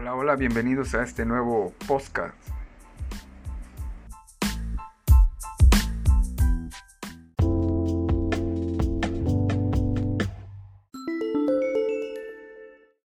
Hola, hola, bienvenidos a este nuevo podcast.